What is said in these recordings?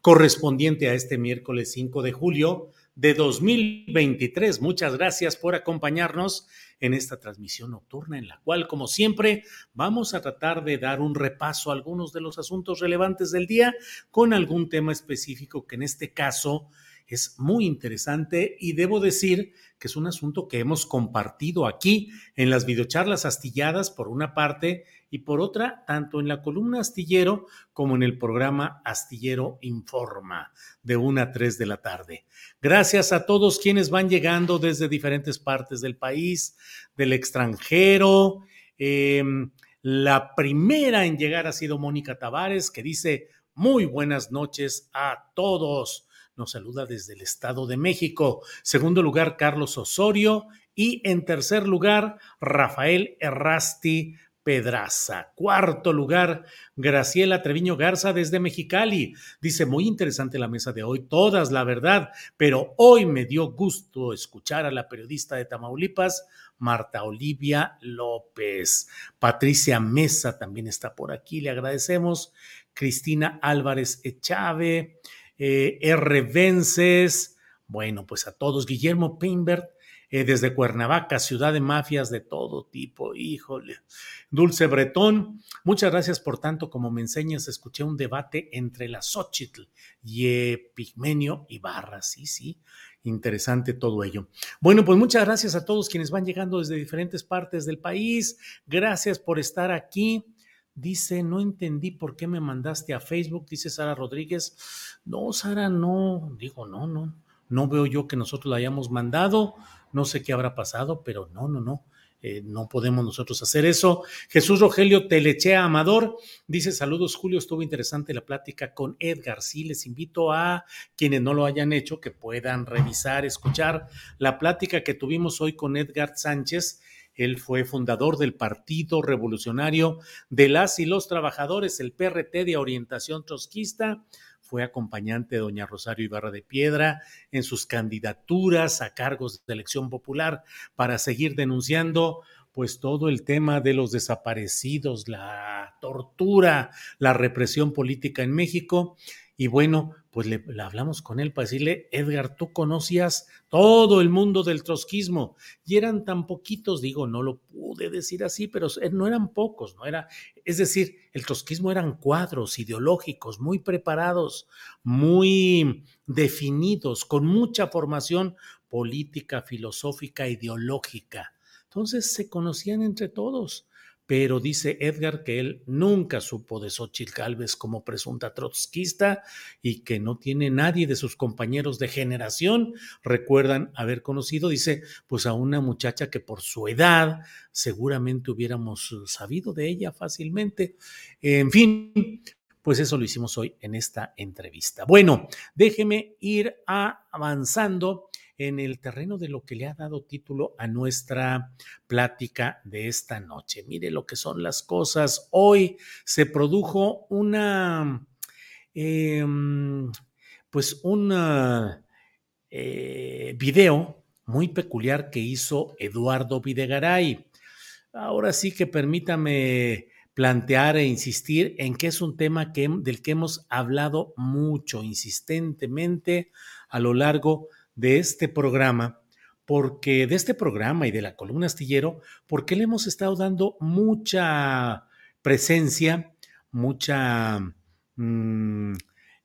correspondiente a este miércoles 5 de julio de 2023. Muchas gracias por acompañarnos en esta transmisión nocturna en la cual, como siempre, vamos a tratar de dar un repaso a algunos de los asuntos relevantes del día con algún tema específico que en este caso es muy interesante y debo decir que es un asunto que hemos compartido aquí en las videocharlas astilladas por una parte y por otra, tanto en la columna astillero como en el programa Astillero Informa de 1 a 3 de la tarde. Gracias a todos quienes van llegando desde diferentes partes del país, del extranjero. Em, la primera en llegar ha sido Mónica Tavares, que dice muy buenas noches a todos. Nos saluda desde el Estado de México. Segundo lugar, Carlos Osorio. Y en tercer lugar, Rafael Errasti Pedraza. Cuarto lugar, Graciela Treviño Garza desde Mexicali. Dice, muy interesante la mesa de hoy, todas la verdad, pero hoy me dio gusto escuchar a la periodista de Tamaulipas, Marta Olivia López. Patricia Mesa también está por aquí, le agradecemos. Cristina Álvarez Echave, eh, R. Vences, bueno, pues a todos, Guillermo Peinbert, eh, desde Cuernavaca, ciudad de mafias de todo tipo, híjole. Dulce Bretón, muchas gracias por tanto como me enseñas, escuché un debate entre la Xochitl y Pigmenio Ibarra, sí, sí, interesante todo ello. Bueno, pues muchas gracias a todos quienes van llegando desde diferentes partes del país, gracias por estar aquí. Dice, no entendí por qué me mandaste a Facebook, dice Sara Rodríguez. No, Sara, no, digo, no, no, no veo yo que nosotros la hayamos mandado. No sé qué habrá pasado, pero no, no, no. Eh, no podemos nosotros hacer eso. Jesús Rogelio Telechea Amador dice: Saludos, Julio. Estuvo interesante la plática con Edgar. Sí, les invito a quienes no lo hayan hecho que puedan revisar, escuchar la plática que tuvimos hoy con Edgar Sánchez. Él fue fundador del Partido Revolucionario de las y los Trabajadores, el PRT de orientación trotskista. Fue acompañante de doña Rosario Ibarra de Piedra en sus candidaturas a cargos de elección popular para seguir denunciando pues todo el tema de los desaparecidos, la tortura, la represión política en México y bueno, pues le, hablamos con él para decirle, Edgar, tú conocías todo el mundo del trotskismo y eran tan poquitos, digo, no lo pude decir así, pero no eran pocos, no era, es decir, el trotskismo eran cuadros ideológicos muy preparados, muy definidos, con mucha formación política, filosófica, ideológica. Entonces se conocían entre todos pero dice Edgar que él nunca supo de Xochitl Galvez como presunta trotskista y que no tiene nadie de sus compañeros de generación recuerdan haber conocido, dice, pues a una muchacha que por su edad seguramente hubiéramos sabido de ella fácilmente. En fin, pues eso lo hicimos hoy en esta entrevista. Bueno, déjeme ir avanzando en el terreno de lo que le ha dado título a nuestra plática de esta noche. Mire lo que son las cosas. Hoy se produjo una, em, pues un eh, video muy peculiar que hizo Eduardo Videgaray. Ahora sí que permítame plantear e insistir en que es un tema que, del que hemos hablado mucho, insistentemente a lo largo de este programa, porque de este programa y de la columna astillero, porque le hemos estado dando mucha presencia, mucha... Mm,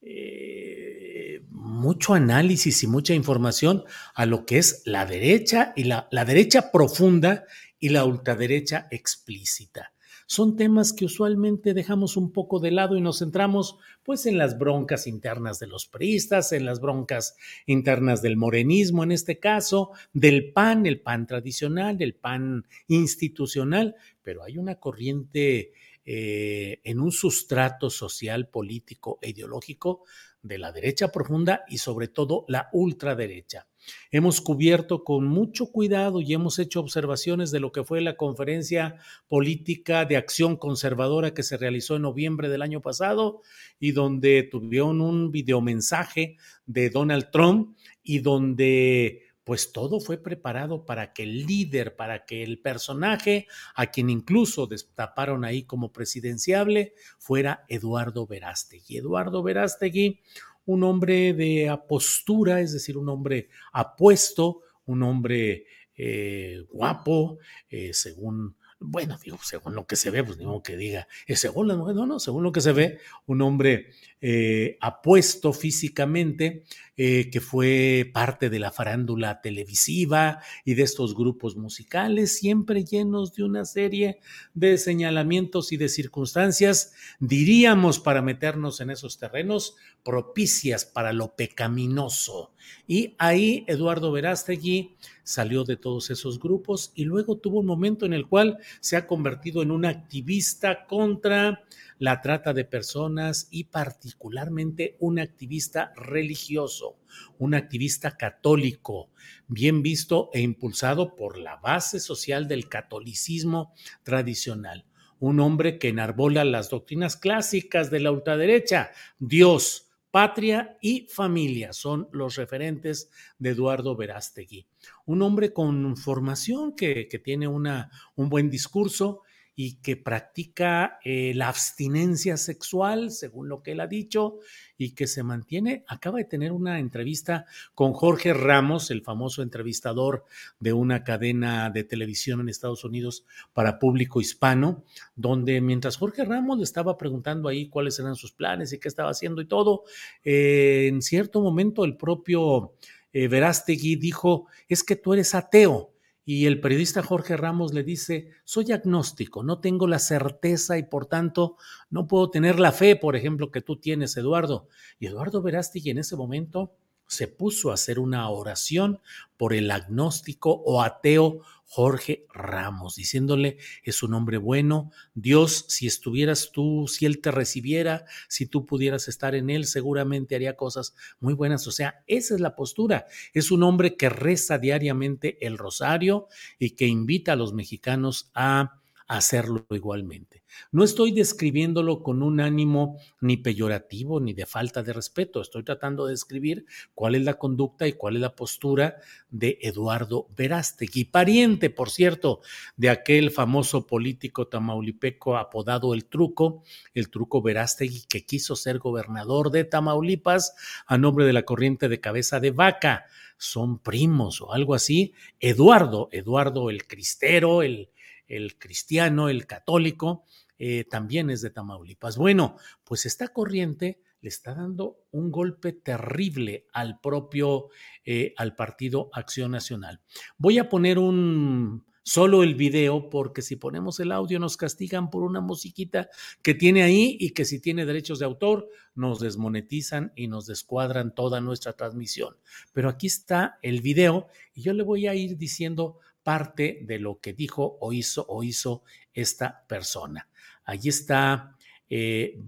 eh, mucho análisis y mucha información a lo que es la derecha y la, la derecha profunda y la ultraderecha explícita son temas que usualmente dejamos un poco de lado y nos centramos pues en las broncas internas de los priistas, en las broncas internas del morenismo en este caso, del PAN, el PAN tradicional, el PAN institucional, pero hay una corriente eh, en un sustrato social, político e ideológico de la derecha profunda y sobre todo la ultraderecha. Hemos cubierto con mucho cuidado y hemos hecho observaciones de lo que fue la conferencia política de acción conservadora que se realizó en noviembre del año pasado y donde tuvieron un videomensaje de Donald Trump y donde pues todo fue preparado para que el líder, para que el personaje, a quien incluso destaparon ahí como presidenciable, fuera Eduardo Verástegui. Eduardo Verástegui, un hombre de apostura, es decir, un hombre apuesto, un hombre eh, guapo, eh, según bueno, digo, según lo que se ve, pues digo que diga, es según las mujeres, no, no, según lo que se ve, un hombre eh, apuesto físicamente, eh, que fue parte de la farándula televisiva y de estos grupos musicales, siempre llenos de una serie de señalamientos y de circunstancias, diríamos, para meternos en esos terrenos, propicias para lo pecaminoso. Y ahí Eduardo Verástegui salió de todos esos grupos y luego tuvo un momento en el cual se ha convertido en un activista contra la trata de personas y particularmente un activista religioso, un activista católico, bien visto e impulsado por la base social del catolicismo tradicional. Un hombre que enarbola las doctrinas clásicas de la ultraderecha, Dios, Patria y familia son los referentes de Eduardo Verástegui. Un hombre con formación que, tiene una, un buen discurso y que practica eh, la abstinencia sexual, según lo que él ha dicho, y que se mantiene. Acaba de tener una entrevista con Jorge Ramos, el famoso entrevistador de una cadena de televisión en Estados Unidos para público hispano, donde mientras Jorge Ramos le estaba preguntando ahí cuáles eran sus planes y qué estaba haciendo y todo, eh, en cierto momento el propio eh, Verástegui dijo, es que tú eres ateo. Y el periodista Jorge Ramos le dice, soy agnóstico, no tengo la certeza y por tanto no puedo tener la fe, por ejemplo, que tú tienes, Eduardo. Y Eduardo Verástegui en ese momento se puso a hacer una oración por el agnóstico o ateo Jorge Ramos, diciéndole, es un hombre bueno, Dios, si estuvieras tú, si Él te recibiera, si tú pudieras estar en Él, seguramente haría cosas muy buenas. O sea, esa es la postura. Es un hombre que reza diariamente el rosario y que invita a los mexicanos a hacerlo igualmente. No estoy describiéndolo con un ánimo ni peyorativo ni de falta de respeto, estoy tratando de describir cuál es la conducta y cuál es la postura de Eduardo Verástegui, pariente, por cierto, de aquel famoso político tamaulipeco apodado El Truco, el Truco Verástegui, que quiso ser gobernador de Tamaulipas a nombre de la corriente de cabeza de vaca. Son primos o algo así. Eduardo, Eduardo el Cristero, el el cristiano, el católico, eh, también es de Tamaulipas. Bueno, pues esta corriente le está dando un golpe terrible al propio, eh, al partido Acción Nacional. Voy a poner un solo el video porque si ponemos el audio nos castigan por una musiquita que tiene ahí y que si tiene derechos de autor nos desmonetizan y nos descuadran toda nuestra transmisión. Pero aquí está el video y yo le voy a ir diciendo parte de lo que dijo o hizo o hizo esta persona. Allí está eh,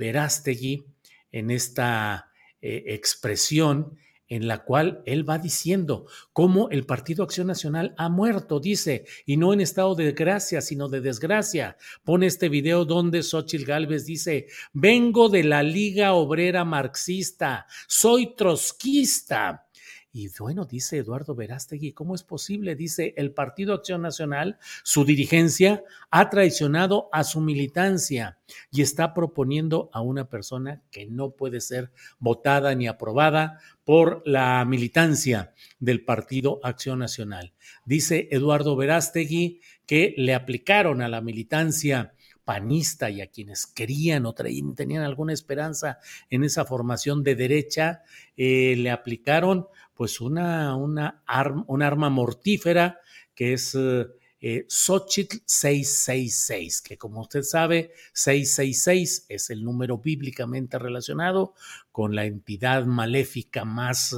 en esta eh, expresión en la cual él va diciendo cómo el Partido Acción Nacional ha muerto, dice, y no en estado de gracia, sino de desgracia. Pone este video donde Xochitl Gálvez dice, vengo de la Liga Obrera Marxista, soy trotskista Y bueno, dice Eduardo Verástegui, ¿cómo es posible? Dice, el Partido Acción Nacional, su dirigencia, ha traicionado a su militancia y está proponiendo a una persona que no puede ser votada ni aprobada por la militancia del Partido Acción Nacional. Dice Eduardo Verástegui que le aplicaron a la militancia panista y a quienes querían o tenían alguna esperanza en esa formación de derecha, eh, le aplicaron pues una, una un arma mortífera que es eh, Xochitl 666, que como usted sabe, 666 es el número bíblicamente relacionado con la entidad maléfica más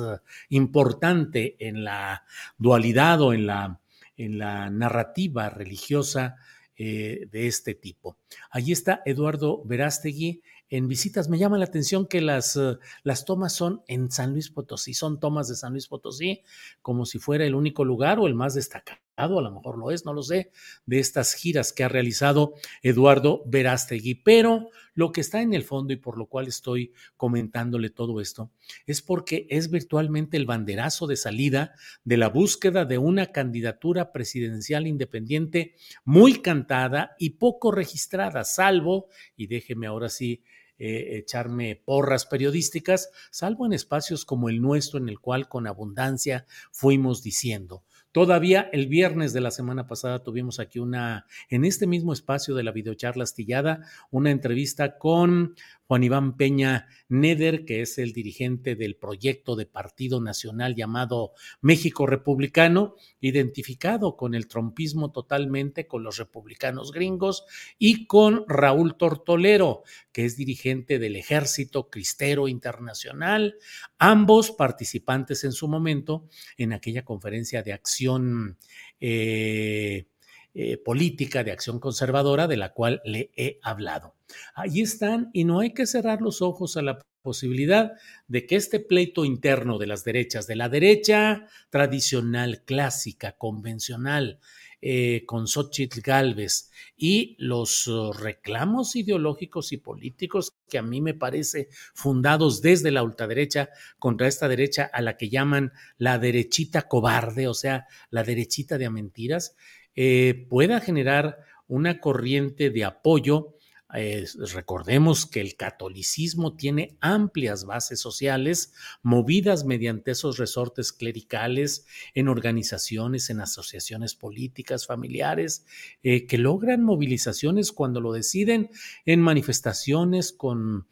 importante en la dualidad o en la, en la narrativa religiosa eh, de este tipo. Allí está Eduardo Verástegui en visitas. Me llama la atención que las, eh, las tomas son en San Luis Potosí, son tomas de San Luis Potosí, como si fuera el único lugar o el más destacado a lo mejor lo es, no lo sé, de estas giras que ha realizado Eduardo Verástegui. Pero lo que está en el fondo y por lo cual estoy comentándole todo esto es porque es virtualmente el banderazo de salida de la búsqueda de una candidatura presidencial independiente muy cantada y poco registrada, salvo, y déjeme ahora sí eh, echarme porras periodísticas, salvo en espacios como el nuestro, en el cual con abundancia fuimos diciendo. Todavía el viernes de la semana pasada tuvimos aquí una, en este mismo espacio de la videocharla astillada, una entrevista con Juan Iván Peña Neder, que es el dirigente del proyecto de partido nacional llamado México Republicano, identificado con el trompismo totalmente, con los republicanos gringos, y con Raúl Tortolero, que es dirigente del Ejército Cristero Internacional, ambos participantes en su momento en aquella conferencia de acción. Eh, eh, política de acción conservadora de la cual le he hablado. Ahí están y no hay que cerrar los ojos a la posibilidad de que este pleito interno de las derechas, de la derecha tradicional, clásica, convencional, eh, con Xochitl Galvez y los uh, reclamos ideológicos y políticos que a mí me parece fundados desde la ultraderecha contra esta derecha a la que llaman la derechita cobarde, o sea, la derechita de mentiras, eh, pueda generar una corriente de apoyo. Eh, recordemos que el catolicismo tiene amplias bases sociales movidas mediante esos resortes clericales en organizaciones, en asociaciones políticas, familiares, eh, que logran movilizaciones cuando lo deciden en manifestaciones con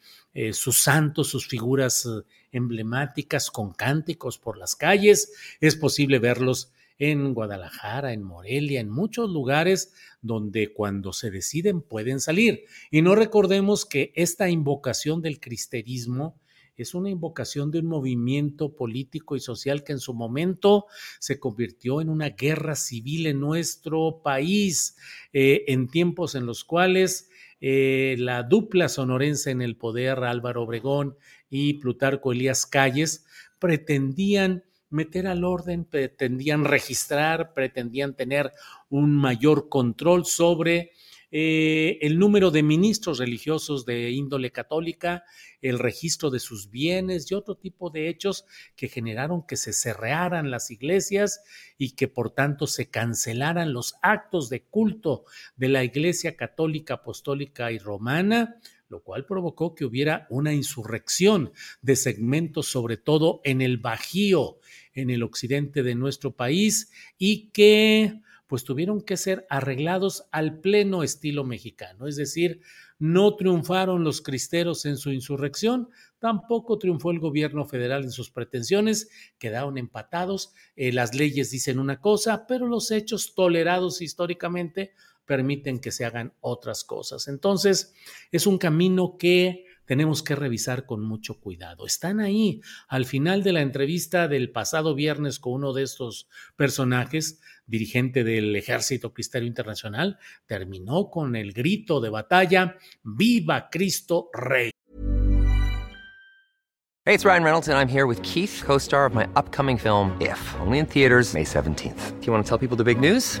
sus santos, sus figuras emblemáticas, con cánticos por las calles. Es posible verlos en Guadalajara, en Morelia, en muchos lugares donde cuando se deciden pueden salir. Y no recordemos que esta invocación del cristerismo es una invocación de un movimiento político y social que en su momento se convirtió en una guerra civil en nuestro país, eh, en tiempos en los cuales eh, la dupla sonorense en el poder, Álvaro Obregón y Plutarco Elías Calles, pretendían meter al orden, pretendían registrar, pretendían tener un mayor control sobre eh, el número de ministros religiosos de índole católica, el registro de sus bienes y otro tipo de hechos que generaron que se cerraran las iglesias y que por tanto se cancelaran los actos de culto de la Iglesia Católica, Apostólica y Romana, lo cual provocó que hubiera una insurrección de segmentos, sobre todo en el Bajío, en el occidente de nuestro país, y que pues tuvieron que ser arreglados al pleno estilo mexicano, es decir, no triunfaron los cristeros en su insurrección, tampoco triunfó el gobierno federal en sus pretensiones, quedaron empatados, eh, las leyes dicen una cosa, pero los hechos tolerados históricamente permiten que se hagan otras cosas. Entonces, es un camino que tenemos que revisar con mucho cuidado. Están ahí. Al final de la entrevista del pasado viernes con uno de estos personajes, dirigente del Ejército Cristero Internacional, terminó con el grito de batalla, ¡Viva Cristo Rey! Hey, it's Ryan Reynolds and I'm here with Keith, co-star of my upcoming film, If, only in theaters May 17th. Do you want to tell people the big news?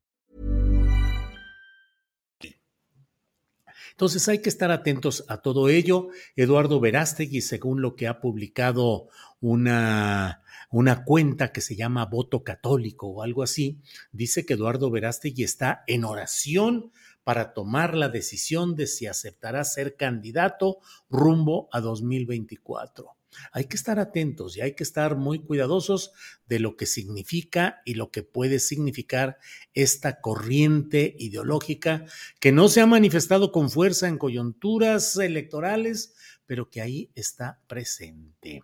Entonces hay que estar atentos a todo ello. Eduardo Verástegui, según lo que ha publicado una, una cuenta que se llama Voto Católico o algo así, dice que Eduardo Verástegui está en oración para tomar la decisión de si aceptará ser candidato rumbo a 2024. Hay que estar atentos y hay que estar muy cuidadosos de lo que significa y lo que puede significar esta corriente ideológica que no se ha manifestado con fuerza en coyunturas electorales, pero que ahí está presente.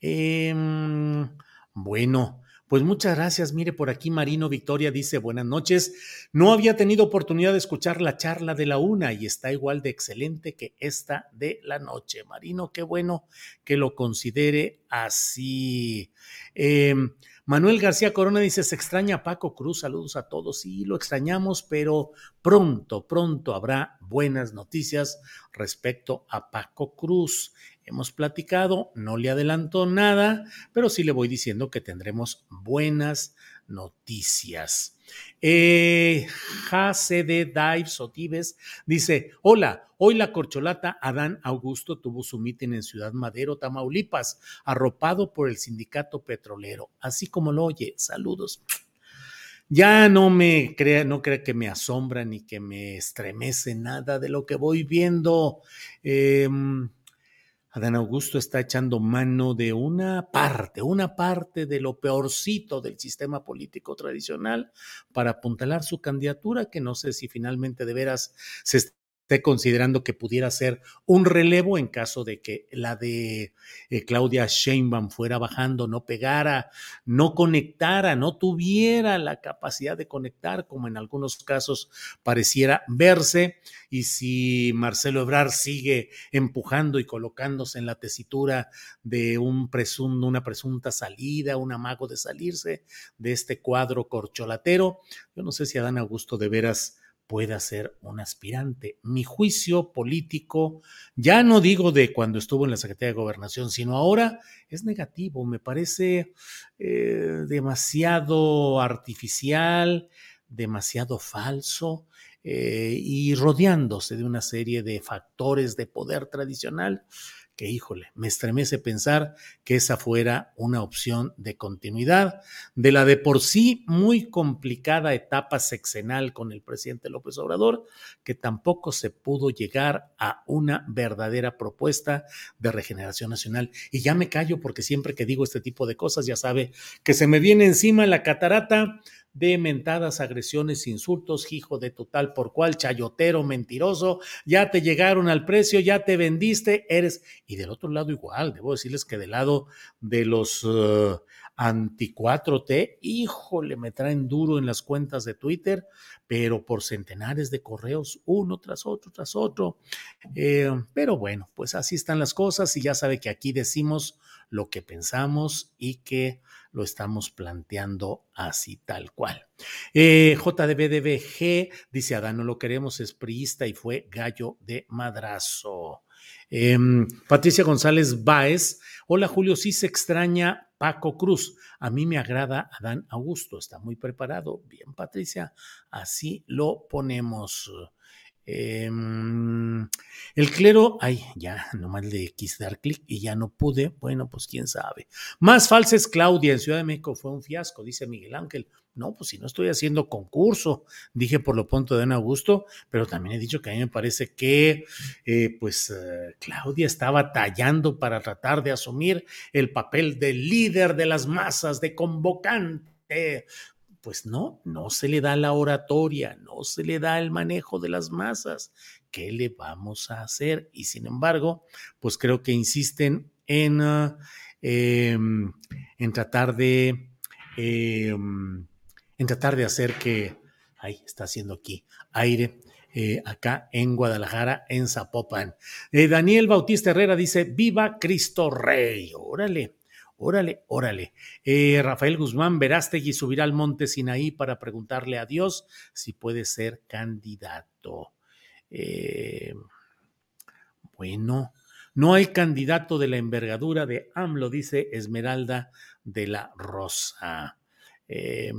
Eh, bueno, pues muchas gracias. Mire, por aquí Marino Victoria dice buenas noches. No había tenido oportunidad de escuchar la charla de la una y está igual de excelente que esta de la noche. Marino, qué bueno que lo considere así. Eh, Manuel García Corona dice, se extraña a Paco Cruz, saludos a todos. Sí, lo extrañamos, pero pronto, pronto habrá buenas noticias respecto a Paco Cruz. Hemos platicado, no le adelanto nada, pero sí le voy diciendo que tendremos buenas noticias. Eh, Dives o Tibes dice: Hola, hoy la corcholata Adán Augusto tuvo su mitin en Ciudad Madero, Tamaulipas, arropado por el sindicato petrolero. Así como lo oye, saludos. Ya no me crea, no crea que me asombra ni que me estremece nada de lo que voy viendo. Eh, Adán Augusto está echando mano de una parte, una parte de lo peorcito del sistema político tradicional para apuntalar su candidatura, que no sé si finalmente de veras se esté considerando que pudiera ser un relevo en caso de que la de eh, Claudia Sheinbaum fuera bajando, no pegara, no conectara, no tuviera la capacidad de conectar, como en algunos casos pareciera verse, y si Marcelo Ebrard sigue empujando y colocándose en la tesitura de un presunto, una presunta salida, un amago de salirse de este cuadro corcholatero, yo no sé si Adán Augusto de veras pueda ser un aspirante. Mi juicio político, ya no digo de cuando estuvo en la Secretaría de Gobernación, sino ahora es negativo. Me parece eh, demasiado artificial, demasiado falso eh, y rodeándose de una serie de factores de poder tradicional que híjole, me estremece pensar que esa fuera una opción de continuidad de la de por sí muy complicada etapa sexenal con el presidente López Obrador, que tampoco se pudo llegar a una verdadera propuesta de regeneración nacional. Y ya me callo porque siempre que digo este tipo de cosas ya sabe que se me viene encima la catarata de mentadas, agresiones, insultos, hijo de total por cual, chayotero, mentiroso, ya te llegaron al precio, ya te vendiste, eres. Y del otro lado igual, debo decirles que del lado de los uh, anti 4T, híjole, me traen duro en las cuentas de Twitter, pero por centenares de correos, uno tras otro, tras otro. Eh, pero bueno, pues así están las cosas y ya sabe que aquí decimos lo que pensamos y que lo estamos planteando así tal cual. Eh, JDBDBG dice, Adán, no lo queremos, es priista y fue gallo de madrazo. Eh, Patricia González Báez, hola Julio, sí se extraña Paco Cruz. A mí me agrada Adán Augusto, está muy preparado. Bien, Patricia, así lo ponemos. Em, el clero, ay, ya, nomás le quise dar clic y ya no pude. Bueno, pues quién sabe. Más falsas, Claudia, en Ciudad de México fue un fiasco, dice Miguel Ángel. No, pues si no estoy haciendo concurso, dije por lo pronto de Augusto, pero también he dicho que a mí me parece que, eh, pues, eh, Claudia estaba tallando para tratar de asumir el papel de líder de las masas, de convocante, pues no, no se le da la oratoria, no se le da el manejo de las masas. ¿Qué le vamos a hacer? Y sin embargo, pues creo que insisten en, em, en tratar de em, en tratar de hacer que, ahí está haciendo aquí aire, eh, acá en Guadalajara, en Zapopan. Eh, Daniel Bautista Herrera dice, viva Cristo Rey, órale. Órale, órale. Eh, Rafael Guzmán Verástegui subirá al monte Sinaí para preguntarle a Dios si puede ser candidato. Eh, bueno, no hay candidato de la envergadura de AMLO, dice Esmeralda de la Rosa. Eh,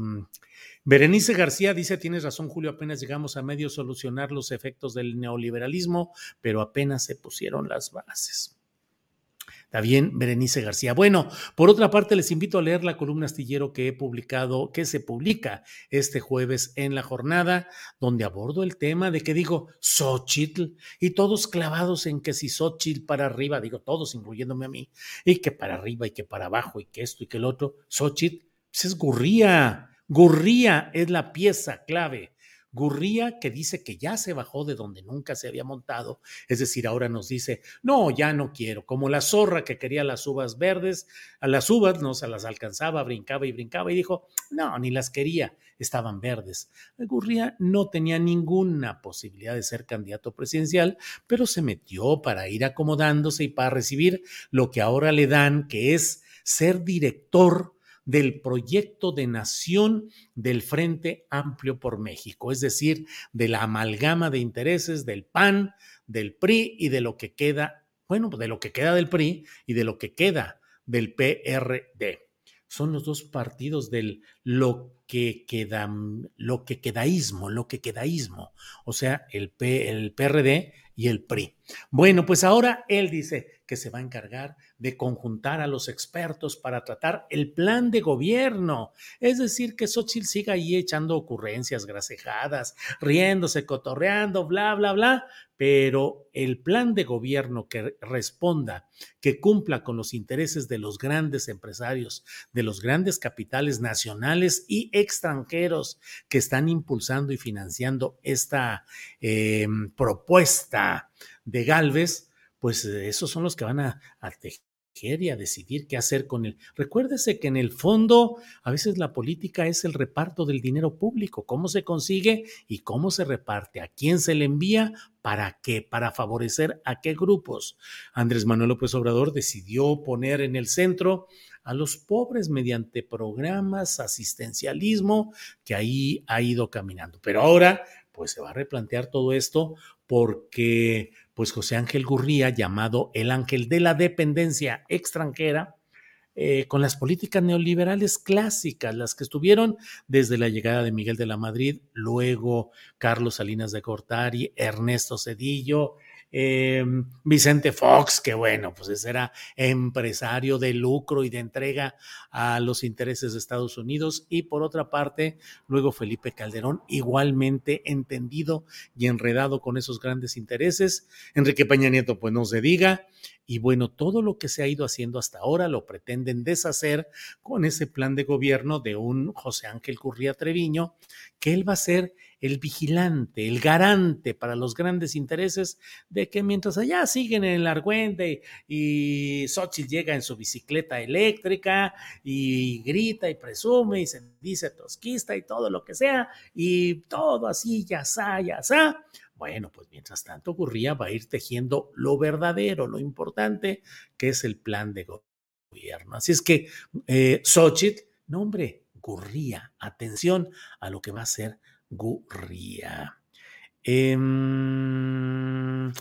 Berenice García dice, tienes razón Julio, apenas llegamos a medio solucionar los efectos del neoliberalismo, pero apenas se pusieron las bases. Bien, Berenice García. Bueno, por otra parte, les invito a leer la columna astillero que he publicado, que se publica este jueves en la jornada, donde abordo el tema de que digo Xochitl y todos clavados en que si Xochitl para arriba, digo todos, incluyéndome a mí, y que para arriba y que para abajo y que esto y que el otro, Xochitl, pues es Gurría. Gurría es la pieza clave Gurría, que dice que ya se bajó de donde nunca se había montado, es decir, ahora nos dice, no, ya no quiero, como la zorra que quería las uvas verdes, a las uvas no se las alcanzaba, brincaba y brincaba y dijo, no, ni las quería, estaban verdes. Gurría no tenía ninguna posibilidad de ser candidato presidencial, pero se metió para ir acomodándose y para recibir lo que ahora le dan, que es ser director del proyecto de nación del Frente Amplio por México, es decir, de la amalgama de intereses del PAN, del PRI y de lo que queda, bueno, de lo que queda del PRI y de lo que queda del PRD. Son los dos partidos del lo que queda, lo que quedaísmo, lo que quedaísmo, o sea, el, P, el PRD y el PRI. Bueno, pues ahora él dice que se va a encargar de conjuntar a los expertos para tratar el plan de gobierno. Es decir, que Xochitl siga ahí echando ocurrencias grasejadas, riéndose, cotorreando, bla, bla, bla, pero el plan de gobierno que responda, que cumpla con los intereses de los grandes empresarios, de los grandes capitales nacionales y extranjeros que están impulsando y financiando esta eh, propuesta de Galvez, pues esos son los que van a, a y a decidir qué hacer con él. Recuérdese que en el fondo a veces la política es el reparto del dinero público, cómo se consigue y cómo se reparte, a quién se le envía, para qué, para favorecer a qué grupos. Andrés Manuel López Obrador decidió poner en el centro a los pobres mediante programas, asistencialismo, que ahí ha ido caminando. Pero ahora, pues se va a replantear todo esto porque pues José Ángel Gurría, llamado el ángel de la dependencia extranjera, eh, con las políticas neoliberales clásicas, las que estuvieron desde la llegada de Miguel de la Madrid, luego Carlos Salinas de Cortari, Ernesto Cedillo, eh, Vicente Fox, que bueno, pues ese era empresario de lucro y de entrega a los intereses de Estados Unidos. Y por otra parte, luego Felipe Calderón, igualmente entendido y enredado con esos grandes intereses. Enrique Peña Nieto, pues no se diga. Y bueno, todo lo que se ha ido haciendo hasta ahora lo pretenden deshacer con ese plan de gobierno de un José Ángel Curría Treviño, que él va a ser el vigilante, el garante para los grandes intereses de que mientras allá siguen en el argüente y Xochitl llega en su bicicleta eléctrica y grita y presume y se dice tosquista y todo lo que sea y todo así, ya sa, ya sa. Bueno, pues mientras tanto ocurría, va a ir tejiendo lo verdadero, lo importante, que es el plan de gobierno. Así es que eh, Xochitl, no hombre, Gurría, atención a lo que va a ser Gurría. Em, eh,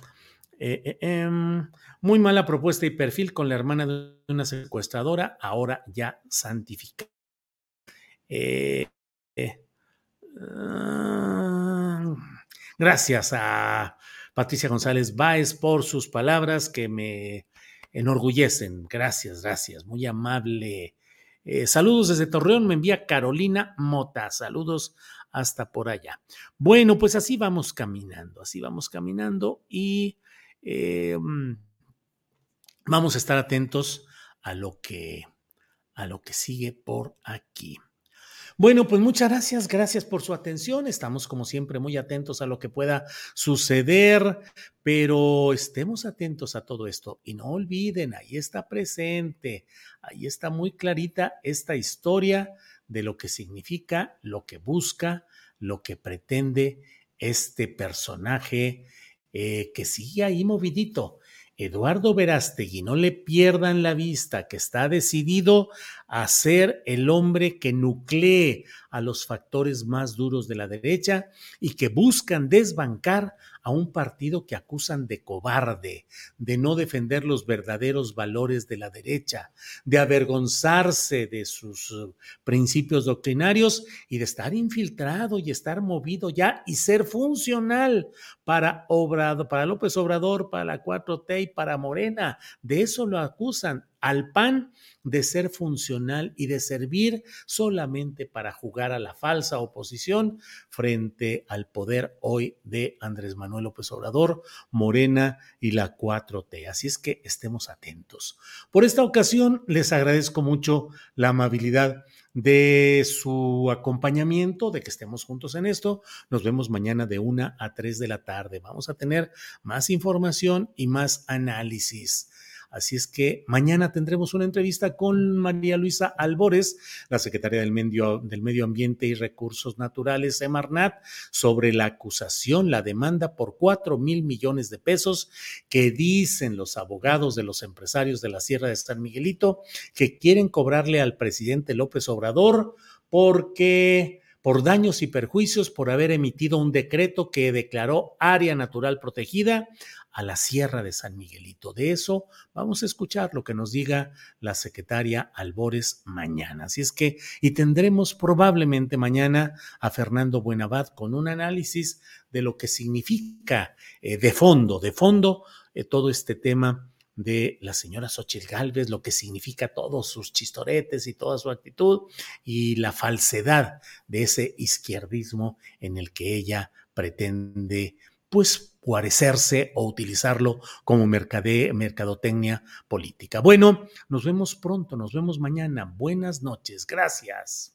eh, em, muy mala propuesta y perfil con la hermana de una secuestradora, ahora ya santificada. Eh, ah, Gracias a Patricia González Báez por sus palabras que me enorgullecen. Gracias, gracias. Muy amable. Saludos desde Torreón, me envía Carolina Mota. Saludos hasta por allá. Bueno, pues así vamos caminando, así vamos caminando y mm, vamos a estar atentos a lo que a lo que sigue por aquí. Bueno, pues muchas gracias, gracias por su atención. Estamos como siempre muy atentos a lo que pueda suceder, pero estemos atentos a todo esto y no olviden, ahí está presente, ahí está muy clarita esta historia de lo que significa, lo que busca, lo que pretende este personaje eh, que sigue ahí movidito. Eduardo Verástegui, no le pierdan la vista, que está decidido a ser el hombre que nuclee a los factores más duros de la derecha y que buscan desbancar a un partido que acusan de cobarde, de no defender los verdaderos valores de la derecha, de avergonzarse de sus uh, principios doctrinarios y de estar infiltrado y estar movido ya y ser funcional para Obrador, para López Obrador, para la 4T y para Morena. De eso lo acusan al PAN de ser funcional y de servir solamente para jugar a la falsa oposición frente al poder hoy de Andrés Manuel López Obrador, Morena y la 4T. Así es que estemos atentos. Por esta ocasión les agradezco mucho la amabilidad de su acompañamiento, de que estemos juntos en esto. Nos vemos mañana de una a tres de la tarde. Vamos a tener más información y más análisis. Así es que mañana tendremos una entrevista con María Luisa Albores, la secretaria del Medio, del Medio Ambiente y Recursos Naturales, Semarnat, sobre la acusación, la demanda por cuatro mil millones de pesos que dicen los abogados de los empresarios de la Sierra de San Miguelito que quieren cobrarle al presidente López Obrador porque por daños y perjuicios por haber emitido un decreto que declaró área natural protegida a la Sierra de San Miguelito. De eso vamos a escuchar lo que nos diga la secretaria Albores mañana. Así es que, y tendremos probablemente mañana a Fernando Buenabad con un análisis de lo que significa eh, de fondo, de fondo, eh, todo este tema de la señora Xochitl Galvez, lo que significa todos sus chistoretes y toda su actitud y la falsedad de ese izquierdismo en el que ella pretende pues guarecerse o utilizarlo como mercadotecnia política. Bueno, nos vemos pronto, nos vemos mañana. Buenas noches, gracias.